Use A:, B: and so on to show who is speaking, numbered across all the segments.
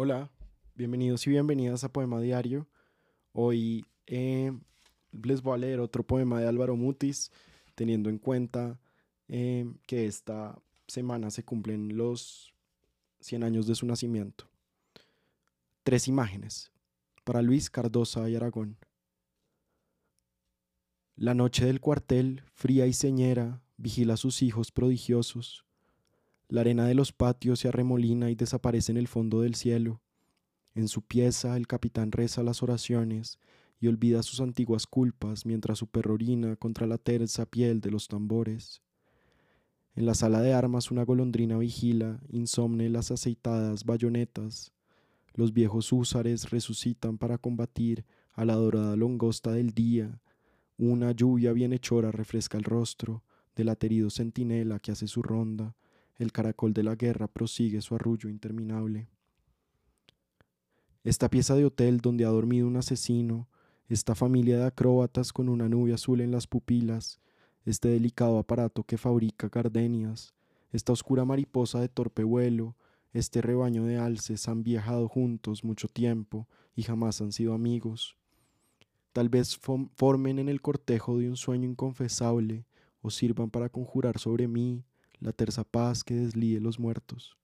A: Hola, bienvenidos y bienvenidas a Poema Diario. Hoy eh, les voy a leer otro poema de Álvaro Mutis, teniendo en cuenta eh, que esta semana se cumplen los 100 años de su nacimiento. Tres imágenes para Luis Cardosa y Aragón. La noche del cuartel, fría y señera, vigila a sus hijos prodigiosos la arena de los patios se arremolina y desaparece en el fondo del cielo. En su pieza el capitán reza las oraciones y olvida sus antiguas culpas mientras su perro contra la tersa piel de los tambores. En la sala de armas una golondrina vigila, insomne las aceitadas bayonetas. Los viejos húsares resucitan para combatir a la dorada longosta del día. Una lluvia bienhechora refresca el rostro del aterido centinela que hace su ronda el caracol de la guerra prosigue su arrullo interminable. Esta pieza de hotel donde ha dormido un asesino, esta familia de acróbatas con una nube azul en las pupilas, este delicado aparato que fabrica gardenias, esta oscura mariposa de torpe vuelo, este rebaño de alces han viajado juntos mucho tiempo y jamás han sido amigos. Tal vez formen en el cortejo de un sueño inconfesable o sirvan para conjurar sobre mí la terza paz que deslíe los muertos.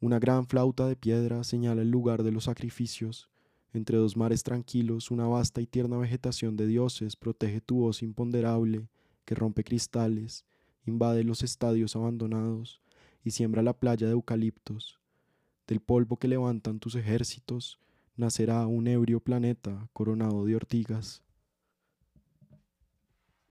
A: Una gran flauta de piedra señala el lugar de los sacrificios. Entre dos mares tranquilos, una vasta y tierna vegetación de dioses protege tu voz imponderable que rompe cristales, invade los estadios abandonados y siembra la playa de eucaliptos. Del polvo que levantan tus ejércitos nacerá un ebrio planeta coronado de ortigas.